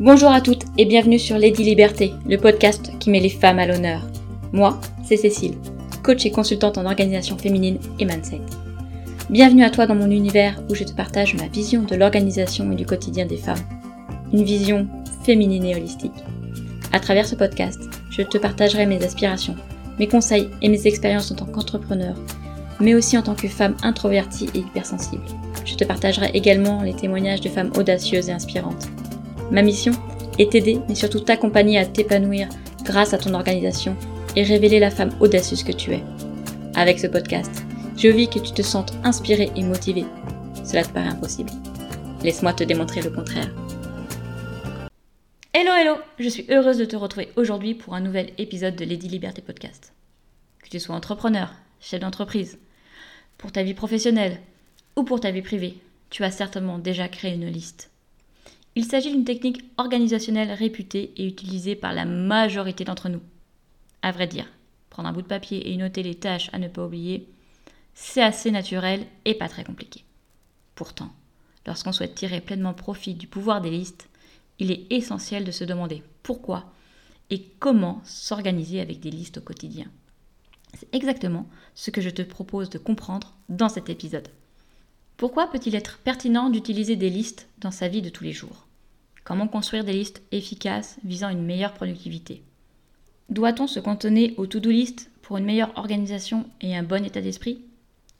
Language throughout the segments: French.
Bonjour à toutes et bienvenue sur Lady Liberté, le podcast qui met les femmes à l'honneur. Moi, c'est Cécile, coach et consultante en organisation féminine et mindset. Bienvenue à toi dans mon univers où je te partage ma vision de l'organisation et du quotidien des femmes. Une vision féminine et holistique. À travers ce podcast, je te partagerai mes aspirations, mes conseils et mes expériences en tant qu'entrepreneur, mais aussi en tant que femme introvertie et hypersensible. Je te partagerai également les témoignages de femmes audacieuses et inspirantes. Ma mission est t'aider, mais surtout t'accompagner à t'épanouir grâce à ton organisation et révéler la femme audacieuse que tu es. Avec ce podcast, je vis que tu te sentes inspirée et motivée. Cela te paraît impossible. Laisse-moi te démontrer le contraire. Hello hello, je suis heureuse de te retrouver aujourd'hui pour un nouvel épisode de Lady Liberté Podcast. Que tu sois entrepreneur, chef d'entreprise, pour ta vie professionnelle ou pour ta vie privée, tu as certainement déjà créé une liste. Il s'agit d'une technique organisationnelle réputée et utilisée par la majorité d'entre nous. À vrai dire, prendre un bout de papier et noter les tâches à ne pas oublier, c'est assez naturel et pas très compliqué. Pourtant, lorsqu'on souhaite tirer pleinement profit du pouvoir des listes, il est essentiel de se demander pourquoi et comment s'organiser avec des listes au quotidien. C'est exactement ce que je te propose de comprendre dans cet épisode. Pourquoi peut-il être pertinent d'utiliser des listes dans sa vie de tous les jours? Comment construire des listes efficaces visant une meilleure productivité? Doit-on se cantonner aux to-do list pour une meilleure organisation et un bon état d'esprit?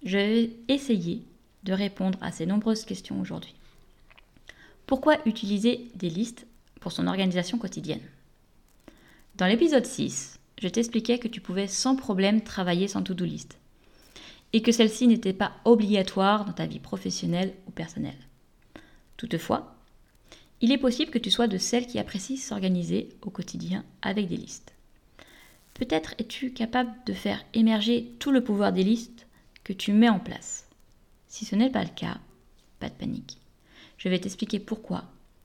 Je vais essayer de répondre à ces nombreuses questions aujourd'hui. Pourquoi utiliser des listes pour son organisation quotidienne? Dans l'épisode 6, je t'expliquais que tu pouvais sans problème travailler sans to-do list et que celle-ci n'était pas obligatoire dans ta vie professionnelle ou personnelle. Toutefois, il est possible que tu sois de celles qui apprécient s'organiser au quotidien avec des listes. Peut-être es-tu capable de faire émerger tout le pouvoir des listes que tu mets en place. Si ce n'est pas le cas, pas de panique. Je vais t'expliquer pourquoi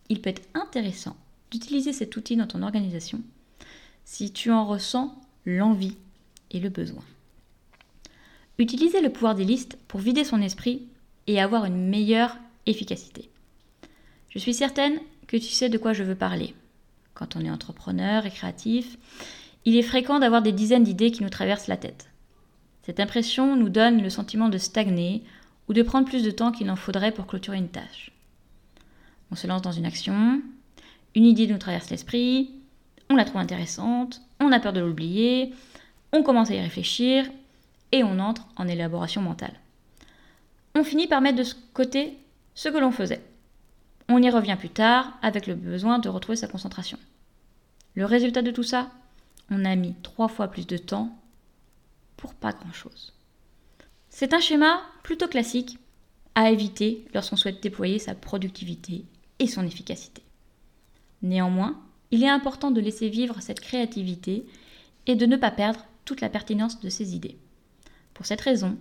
il peut être intéressant d'utiliser cet outil dans ton organisation si tu en ressens l'envie et le besoin. Utiliser le pouvoir des listes pour vider son esprit et avoir une meilleure efficacité. Je suis certaine que tu sais de quoi je veux parler. Quand on est entrepreneur et créatif, il est fréquent d'avoir des dizaines d'idées qui nous traversent la tête. Cette impression nous donne le sentiment de stagner ou de prendre plus de temps qu'il en faudrait pour clôturer une tâche. On se lance dans une action, une idée nous traverse l'esprit, on la trouve intéressante, on a peur de l'oublier, on commence à y réfléchir et on entre en élaboration mentale. On finit par mettre de côté ce que l'on faisait. On y revient plus tard avec le besoin de retrouver sa concentration. Le résultat de tout ça, on a mis trois fois plus de temps pour pas grand-chose. C'est un schéma plutôt classique à éviter lorsqu'on souhaite déployer sa productivité et son efficacité. Néanmoins, il est important de laisser vivre cette créativité et de ne pas perdre toute la pertinence de ses idées. Pour cette raison,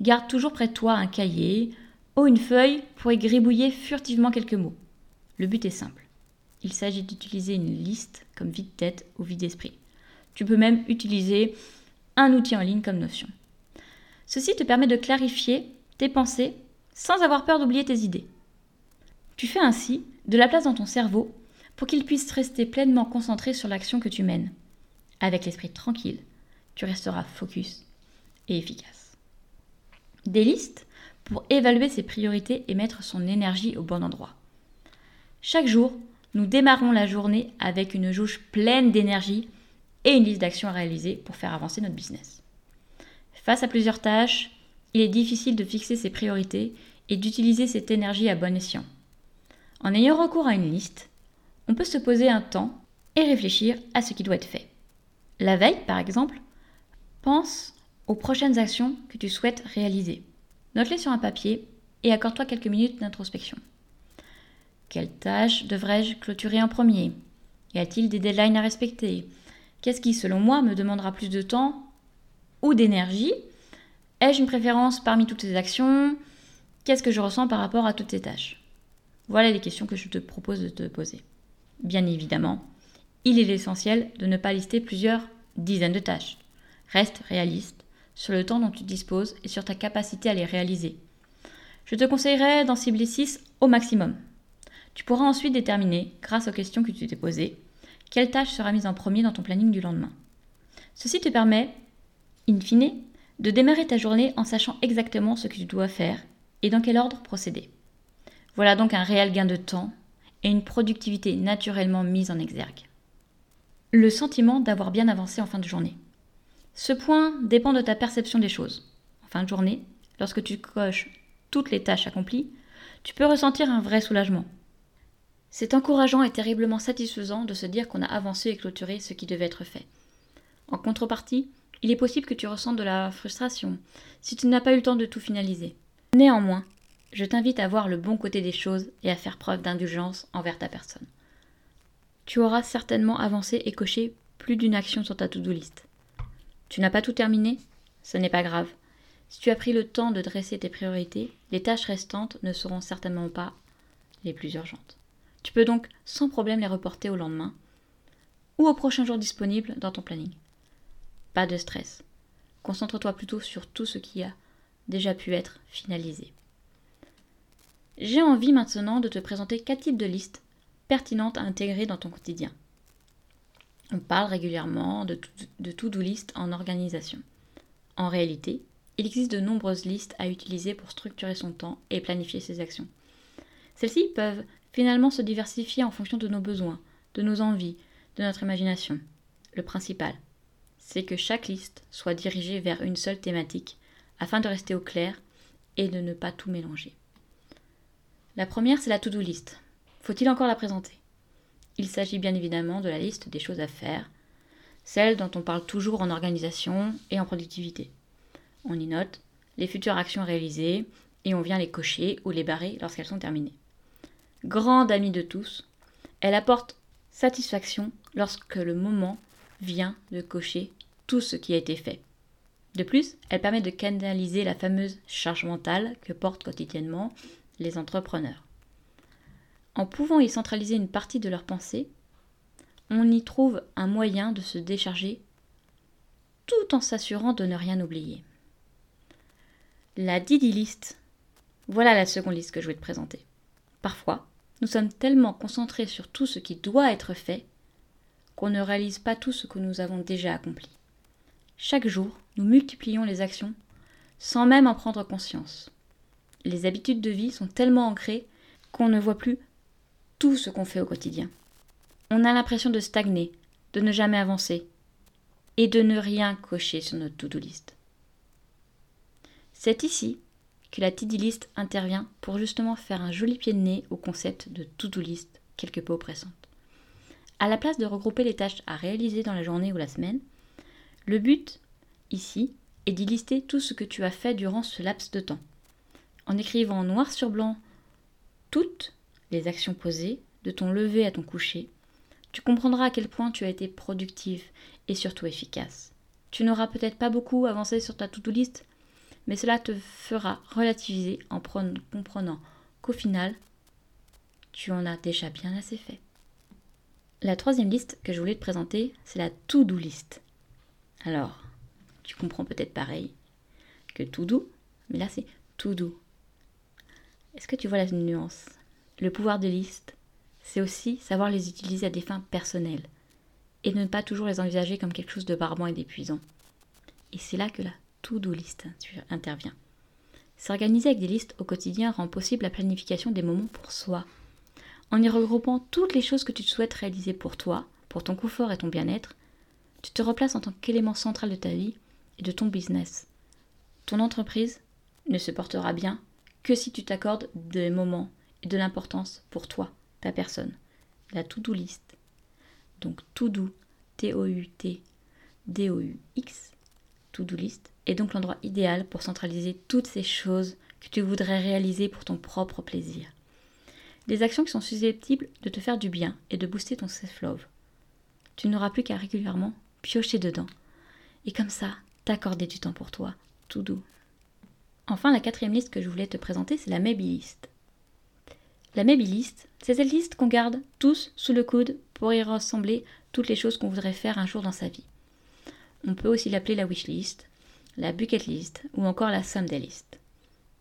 garde toujours près de toi un cahier ou une feuille pour y gribouiller furtivement quelques mots. Le but est simple. Il s'agit d'utiliser une liste comme vide-tête ou vide-esprit. Tu peux même utiliser un outil en ligne comme Notion. Ceci te permet de clarifier tes pensées sans avoir peur d'oublier tes idées. Tu fais ainsi de la place dans ton cerveau pour qu'il puisse rester pleinement concentré sur l'action que tu mènes. Avec l'esprit tranquille, tu resteras focus efficace. Des listes pour évaluer ses priorités et mettre son énergie au bon endroit. Chaque jour, nous démarrons la journée avec une jauge pleine d'énergie et une liste d'actions à réaliser pour faire avancer notre business. Face à plusieurs tâches, il est difficile de fixer ses priorités et d'utiliser cette énergie à bon escient. En ayant recours à une liste, on peut se poser un temps et réfléchir à ce qui doit être fait. La veille, par exemple, pense aux prochaines actions que tu souhaites réaliser. Note-les sur un papier et accorde-toi quelques minutes d'introspection. Quelles tâches devrais-je clôturer en premier? Y a-t-il des deadlines à respecter? Qu'est-ce qui, selon moi, me demandera plus de temps ou d'énergie? Ai-je une préférence parmi toutes ces actions? Qu'est-ce que je ressens par rapport à toutes ces tâches? Voilà les questions que je te propose de te poser. Bien évidemment, il est essentiel de ne pas lister plusieurs dizaines de tâches. Reste réaliste sur le temps dont tu disposes et sur ta capacité à les réaliser. Je te conseillerais d'en cibler 6 au maximum. Tu pourras ensuite déterminer, grâce aux questions que tu t'es posées, quelle tâche sera mise en premier dans ton planning du lendemain. Ceci te permet, in fine, de démarrer ta journée en sachant exactement ce que tu dois faire et dans quel ordre procéder. Voilà donc un réel gain de temps et une productivité naturellement mise en exergue. Le sentiment d'avoir bien avancé en fin de journée. Ce point dépend de ta perception des choses. En fin de journée, lorsque tu coches toutes les tâches accomplies, tu peux ressentir un vrai soulagement. C'est encourageant et terriblement satisfaisant de se dire qu'on a avancé et clôturé ce qui devait être fait. En contrepartie, il est possible que tu ressentes de la frustration si tu n'as pas eu le temps de tout finaliser. Néanmoins, je t'invite à voir le bon côté des choses et à faire preuve d'indulgence envers ta personne. Tu auras certainement avancé et coché plus d'une action sur ta to-do list. Tu n'as pas tout terminé? Ce n'est pas grave. Si tu as pris le temps de dresser tes priorités, les tâches restantes ne seront certainement pas les plus urgentes. Tu peux donc sans problème les reporter au lendemain ou au prochain jour disponible dans ton planning. Pas de stress. Concentre-toi plutôt sur tout ce qui a déjà pu être finalisé. J'ai envie maintenant de te présenter quatre types de listes pertinentes à intégrer dans ton quotidien. On parle régulièrement de to-do list en organisation. En réalité, il existe de nombreuses listes à utiliser pour structurer son temps et planifier ses actions. Celles-ci peuvent finalement se diversifier en fonction de nos besoins, de nos envies, de notre imagination. Le principal, c'est que chaque liste soit dirigée vers une seule thématique, afin de rester au clair et de ne pas tout mélanger. La première, c'est la to-do list. Faut-il encore la présenter? Il s'agit bien évidemment de la liste des choses à faire, celle dont on parle toujours en organisation et en productivité. On y note les futures actions réalisées et on vient les cocher ou les barrer lorsqu'elles sont terminées. Grande amie de tous, elle apporte satisfaction lorsque le moment vient de cocher tout ce qui a été fait. De plus, elle permet de canaliser la fameuse charge mentale que portent quotidiennement les entrepreneurs. En pouvant y centraliser une partie de leurs pensées, on y trouve un moyen de se décharger tout en s'assurant de ne rien oublier. La Didi List. Voilà la seconde liste que je vais te présenter. Parfois, nous sommes tellement concentrés sur tout ce qui doit être fait qu'on ne réalise pas tout ce que nous avons déjà accompli. Chaque jour, nous multiplions les actions sans même en prendre conscience les habitudes de vie sont tellement ancrées qu'on ne voit plus ce qu'on fait au quotidien. On a l'impression de stagner, de ne jamais avancer et de ne rien cocher sur notre to-do list. C'est ici que la to-do list intervient pour justement faire un joli pied de nez au concept de to-do list quelque peu oppressante. À la place de regrouper les tâches à réaliser dans la journée ou la semaine, le but, ici, est d'y lister tout ce que tu as fait durant ce laps de temps en écrivant noir sur blanc toutes les actions posées, de ton lever à ton coucher, tu comprendras à quel point tu as été productif et surtout efficace. Tu n'auras peut-être pas beaucoup avancé sur ta to-do list, mais cela te fera relativiser en comprenant qu'au final, tu en as déjà bien assez fait. La troisième liste que je voulais te présenter, c'est la to-do list. Alors, tu comprends peut-être pareil que to do, mais là c'est to do. Est-ce que tu vois la nuance? Le pouvoir de liste, c'est aussi savoir les utiliser à des fins personnelles et ne pas toujours les envisager comme quelque chose de barbant et d'épuisant. Et c'est là que la to-do list intervient. S'organiser avec des listes au quotidien rend possible la planification des moments pour soi. En y regroupant toutes les choses que tu souhaites réaliser pour toi, pour ton confort et ton bien-être, tu te replaces en tant qu'élément central de ta vie et de ton business. Ton entreprise ne se portera bien que si tu t'accordes des moments de l'importance pour toi, ta personne. La to-do list. Donc to-do, T-O-U-T, D-O-U-X, to-do list, est donc l'endroit idéal pour centraliser toutes ces choses que tu voudrais réaliser pour ton propre plaisir. Des actions qui sont susceptibles de te faire du bien et de booster ton self-love. Tu n'auras plus qu'à régulièrement piocher dedans. Et comme ça, t'accorder du temps pour toi, tout doux. Enfin, la quatrième liste que je voulais te présenter, c'est la Maybe List. La Maybe List, c'est cette liste qu'on garde tous sous le coude pour y rassembler toutes les choses qu'on voudrait faire un jour dans sa vie. On peut aussi l'appeler la wish list, la bucket list ou encore la someday list.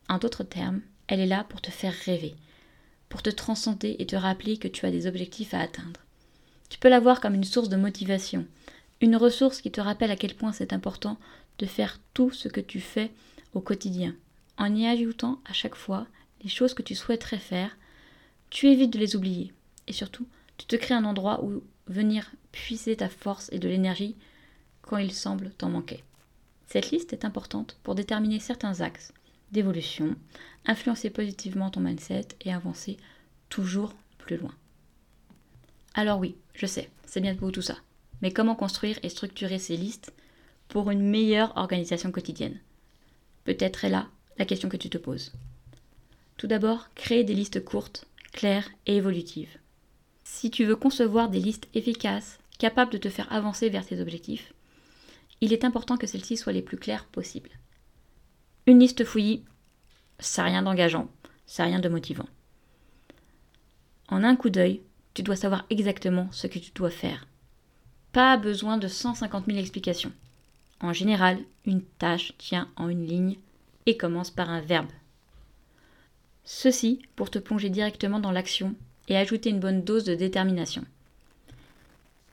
En d'autres termes, elle est là pour te faire rêver, pour te transcender et te rappeler que tu as des objectifs à atteindre. Tu peux la voir comme une source de motivation, une ressource qui te rappelle à quel point c'est important de faire tout ce que tu fais au quotidien. En y ajoutant à chaque fois les choses que tu souhaiterais faire, tu évites de les oublier. Et surtout, tu te crées un endroit où venir puiser ta force et de l'énergie quand il semble t'en manquer. Cette liste est importante pour déterminer certains axes d'évolution, influencer positivement ton mindset et avancer toujours plus loin. Alors oui, je sais, c'est bien beau tout ça. Mais comment construire et structurer ces listes pour une meilleure organisation quotidienne? Peut-être est là la question que tu te poses. Tout d'abord, créer des listes courtes, claires et évolutives. Si tu veux concevoir des listes efficaces, capables de te faire avancer vers tes objectifs, il est important que celles-ci soient les plus claires possibles. Une liste fouillie, ça rien d'engageant, ça rien de motivant. En un coup d'œil, tu dois savoir exactement ce que tu dois faire. Pas besoin de 150 000 explications. En général, une tâche tient en une ligne et commence par un verbe. Ceci pour te plonger directement dans l'action et ajouter une bonne dose de détermination.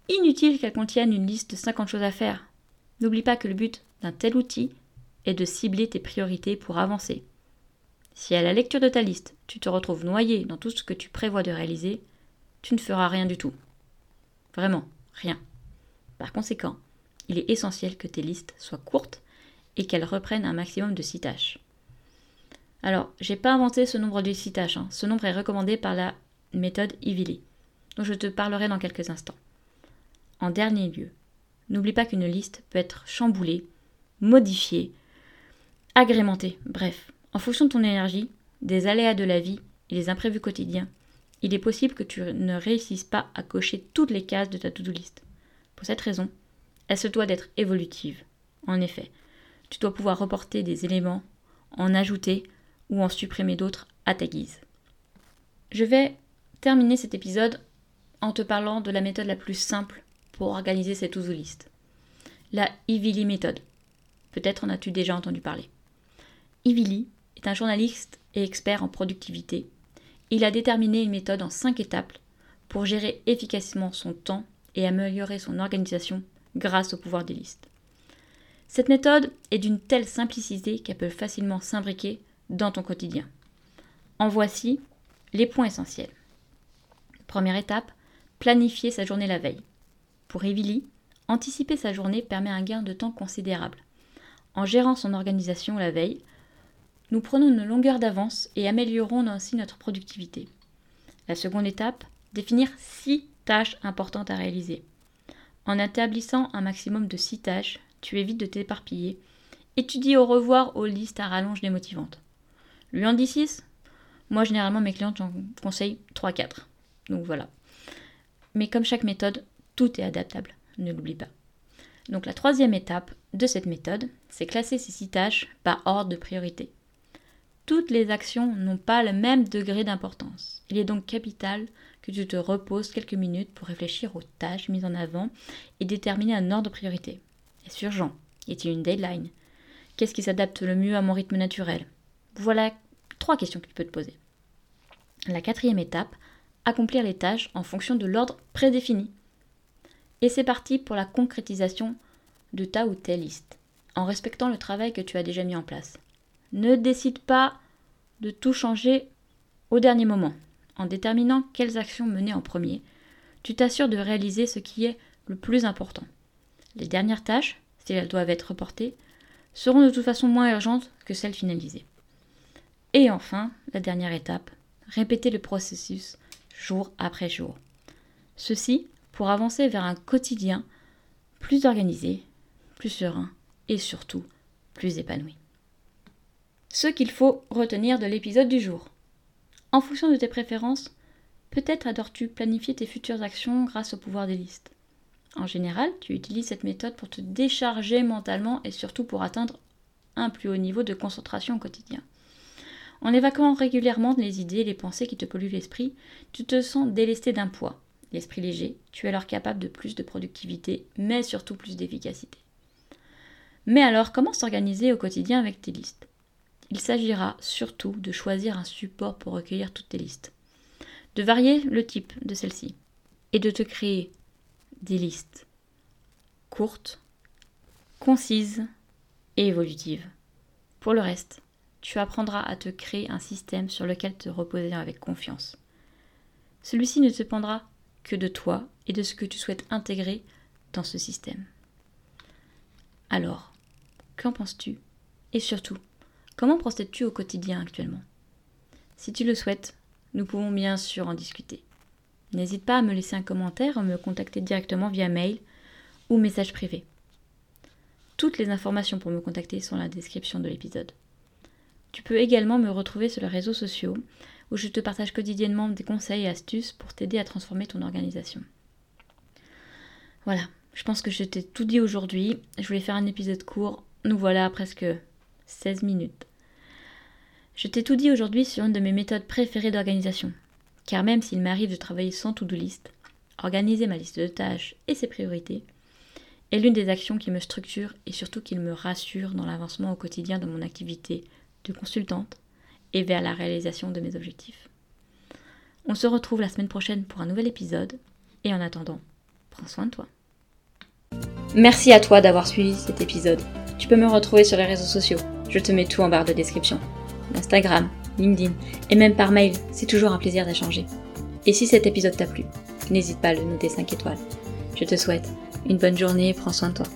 Inutile qu'elle contienne une liste de 50 choses à faire. N'oublie pas que le but d'un tel outil est de cibler tes priorités pour avancer. Si à la lecture de ta liste, tu te retrouves noyé dans tout ce que tu prévois de réaliser, tu ne feras rien du tout. Vraiment, rien. Par conséquent, il est essentiel que tes listes soient courtes et qu'elles reprennent un maximum de 6 tâches. Alors, j'ai pas inventé ce nombre de 6 tâches, hein. ce nombre est recommandé par la méthode Ivili, dont je te parlerai dans quelques instants. En dernier lieu, n'oublie pas qu'une liste peut être chamboulée, modifiée, agrémentée, bref, en fonction de ton énergie, des aléas de la vie et des imprévus quotidiens, il est possible que tu ne réussisses pas à cocher toutes les cases de ta to-do list. Pour cette raison, elle se doit d'être évolutive. En effet, tu dois pouvoir reporter des éléments, en ajouter ou en supprimer d'autres à ta guise. Je vais terminer cet épisode en te parlant de la méthode la plus simple pour organiser cette to-do list. La Ivili méthode. Peut-être en as-tu déjà entendu parler. Ivili est un journaliste et expert en productivité. Il a déterminé une méthode en cinq étapes pour gérer efficacement son temps et améliorer son organisation grâce au pouvoir des listes. Cette méthode est d'une telle simplicité qu'elle peut facilement s'imbriquer dans ton quotidien. En voici les points essentiels. Première étape, planifier sa journée la veille. Pour Evily, anticiper sa journée permet un gain de temps considérable. En gérant son organisation la veille, nous prenons une longueur d'avance et améliorons ainsi notre productivité. La seconde étape, définir six tâches importantes à réaliser. En établissant un maximum de six tâches, tu évites de t'éparpiller et au revoir aux listes à rallonge démotivantes. Lui en dit 6 Moi, généralement, mes clientes, j'en conseille 3-4. Donc voilà. Mais comme chaque méthode, tout est adaptable, ne l'oublie pas. Donc la troisième étape de cette méthode, c'est classer ces six tâches par ordre de priorité. Toutes les actions n'ont pas le même degré d'importance. Il est donc capital que tu te reposes quelques minutes pour réfléchir aux tâches mises en avant et déterminer un ordre de priorité. Est-ce urgent? Y a-t-il une deadline? Qu'est-ce qui s'adapte le mieux à mon rythme naturel? Voilà trois questions que tu peux te poser. La quatrième étape, accomplir les tâches en fonction de l'ordre prédéfini. Et c'est parti pour la concrétisation de ta ou telle liste, en respectant le travail que tu as déjà mis en place. Ne décide pas de tout changer au dernier moment. En déterminant quelles actions mener en premier, tu t'assures de réaliser ce qui est le plus important. Les dernières tâches, si elles doivent être reportées, seront de toute façon moins urgentes que celles finalisées. Et enfin, la dernière étape, répéter le processus jour après jour. Ceci pour avancer vers un quotidien plus organisé, plus serein et surtout plus épanoui ce qu'il faut retenir de l'épisode du jour. En fonction de tes préférences, peut-être adores-tu planifier tes futures actions grâce au pouvoir des listes. En général, tu utilises cette méthode pour te décharger mentalement et surtout pour atteindre un plus haut niveau de concentration au quotidien. En évacuant régulièrement les idées et les pensées qui te polluent l'esprit, tu te sens délesté d'un poids. L'esprit léger, tu es alors capable de plus de productivité, mais surtout plus d'efficacité. Mais alors, comment s'organiser au quotidien avec tes listes? Il s'agira surtout de choisir un support pour recueillir toutes tes listes. de varier le type de celle-ci et de te créer des listes courtes, concises et évolutives. Pour le reste, tu apprendras à te créer un système sur lequel te reposer avec confiance. Celui-ci ne dépendra que de toi et de ce que tu souhaites intégrer dans ce système. Alors, qu'en penses-tu? Et surtout, comment procèdes-tu au quotidien actuellement? Si tu le souhaites, nous pouvons bien sûr en discuter. N'hésite pas à me laisser un commentaire ou me contacter directement via mail ou message privé. Toutes les informations pour me contacter sont dans la description de l'épisode. Tu peux également me retrouver sur les réseaux sociaux où je te partage quotidiennement des conseils et astuces pour t'aider à transformer ton organisation. Voilà, je pense que je t'ai tout dit aujourd'hui. Je voulais faire un épisode court. Nous voilà à presque 16 minutes. Je t'ai tout dit aujourd'hui sur une de mes méthodes préférées d'organisation. Car même s'il m'arrive de travailler sans to-do list, organiser ma liste de tâches et ses priorités est l'une des actions qui me structure et surtout qui me rassure dans l'avancement au quotidien de mon activité consultante et vers la réalisation de mes objectifs. On se retrouve la semaine prochaine pour un nouvel épisode et en attendant, prends soin de toi. Merci à toi d'avoir suivi cet épisode. Tu peux me retrouver sur les réseaux sociaux. Je te mets tout en barre de description. Instagram, LinkedIn et même par mail, c'est toujours un plaisir d'échanger. Et si cet épisode t'a plu, n'hésite pas à le noter 5 étoiles. Je te souhaite une bonne journée et prends soin de toi.